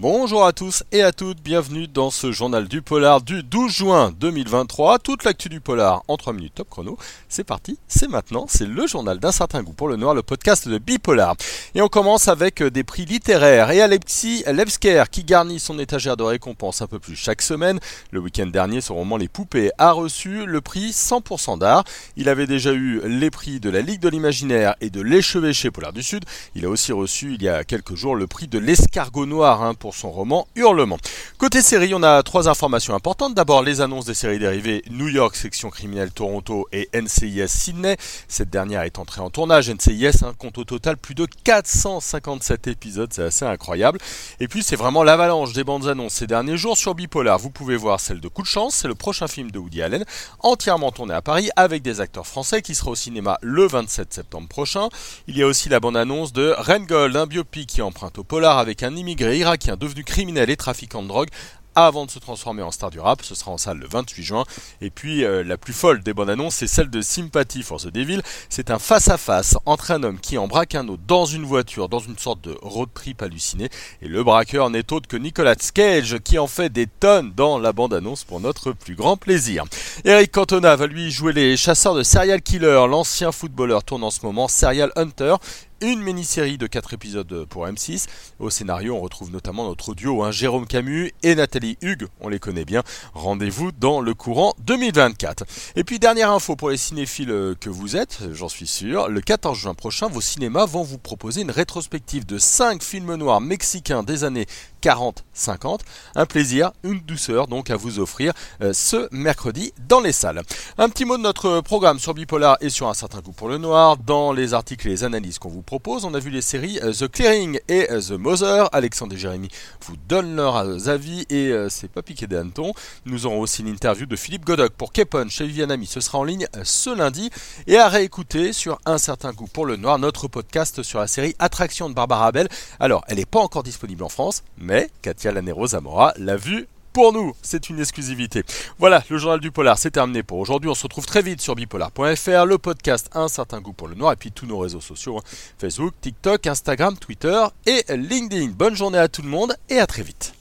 Bonjour à tous et à toutes, bienvenue dans ce journal du polar du 12 juin 2023. Toute l'actu du polar en 3 minutes top chrono. C'est parti, c'est maintenant, c'est le journal d'un certain goût pour le noir, le podcast de Bipolar. Et on commence avec des prix littéraires et Alexis Levsker qui garnit son étagère de récompense un peu plus chaque semaine. Le week-end dernier, son roman Les Poupées a reçu le prix 100% d'art. Il avait déjà eu les prix de la Ligue de l'Imaginaire et de l'échevêché Polar du Sud. Il a aussi reçu il y a quelques jours le prix de l'escargot noir hein, pour son roman Hurlement. Côté série, on a trois informations importantes. D'abord, les annonces des séries dérivées New York, section criminelle Toronto et NCIS Sydney. Cette dernière est entrée en tournage. NCIS compte au total plus de 457 épisodes, c'est assez incroyable. Et puis, c'est vraiment l'avalanche des bandes annonces ces derniers jours sur Bipolar. Vous pouvez voir celle de Coup de chance, c'est le prochain film de Woody Allen, entièrement tourné à Paris avec des acteurs français qui sera au cinéma le 27 septembre prochain. Il y a aussi la bande annonce de Rengold, un biopic qui emprunte au polar avec un immigré irakien devenu criminel et trafiquant de drogue avant de se transformer en star du rap. Ce sera en salle le 28 juin. Et puis euh, la plus folle des bonnes annonces, c'est celle de Sympathy for the Devil. C'est un face-à-face entre un homme qui embraque un autre dans une voiture, dans une sorte de road trip halluciné. Et le braqueur n'est autre que Nicolas Cage qui en fait des tonnes dans la bande-annonce pour notre plus grand plaisir. Eric Cantona va lui jouer les chasseurs de serial killer. L'ancien footballeur tourne en ce moment Serial Hunter une mini-série de 4 épisodes pour M6. Au scénario, on retrouve notamment notre duo, hein, Jérôme Camus et Nathalie Hugues, on les connaît bien. Rendez-vous dans le courant 2024. Et puis, dernière info pour les cinéphiles que vous êtes, j'en suis sûr, le 14 juin prochain, vos cinémas vont vous proposer une rétrospective de 5 films noirs mexicains des années 40-50. Un plaisir, une douceur donc à vous offrir euh, ce mercredi dans les salles. Un petit mot de notre programme sur Bipolar et sur un certain coup pour le noir. Dans les articles et les analyses qu'on vous propose, on a vu les séries euh, The Clearing et euh, The Mother. Alexandre et Jérémy vous donnent leurs avis et c'est pas piqué des hannetons. Nous aurons aussi une interview de Philippe Godoc pour Kepon chez Vivianami. Ce sera en ligne ce lundi et à réécouter sur un certain coup pour le noir notre podcast sur la série Attraction de Barbara Bell. Alors, elle n'est pas encore disponible en France, mais mais Katia Lanero Zamora l'a vu pour nous, c'est une exclusivité. Voilà, le journal du polar, c'est terminé pour aujourd'hui. On se retrouve très vite sur bipolar.fr, le podcast Un certain goût pour le noir, et puis tous nos réseaux sociaux, hein. Facebook, TikTok, Instagram, Twitter et LinkedIn. Bonne journée à tout le monde et à très vite.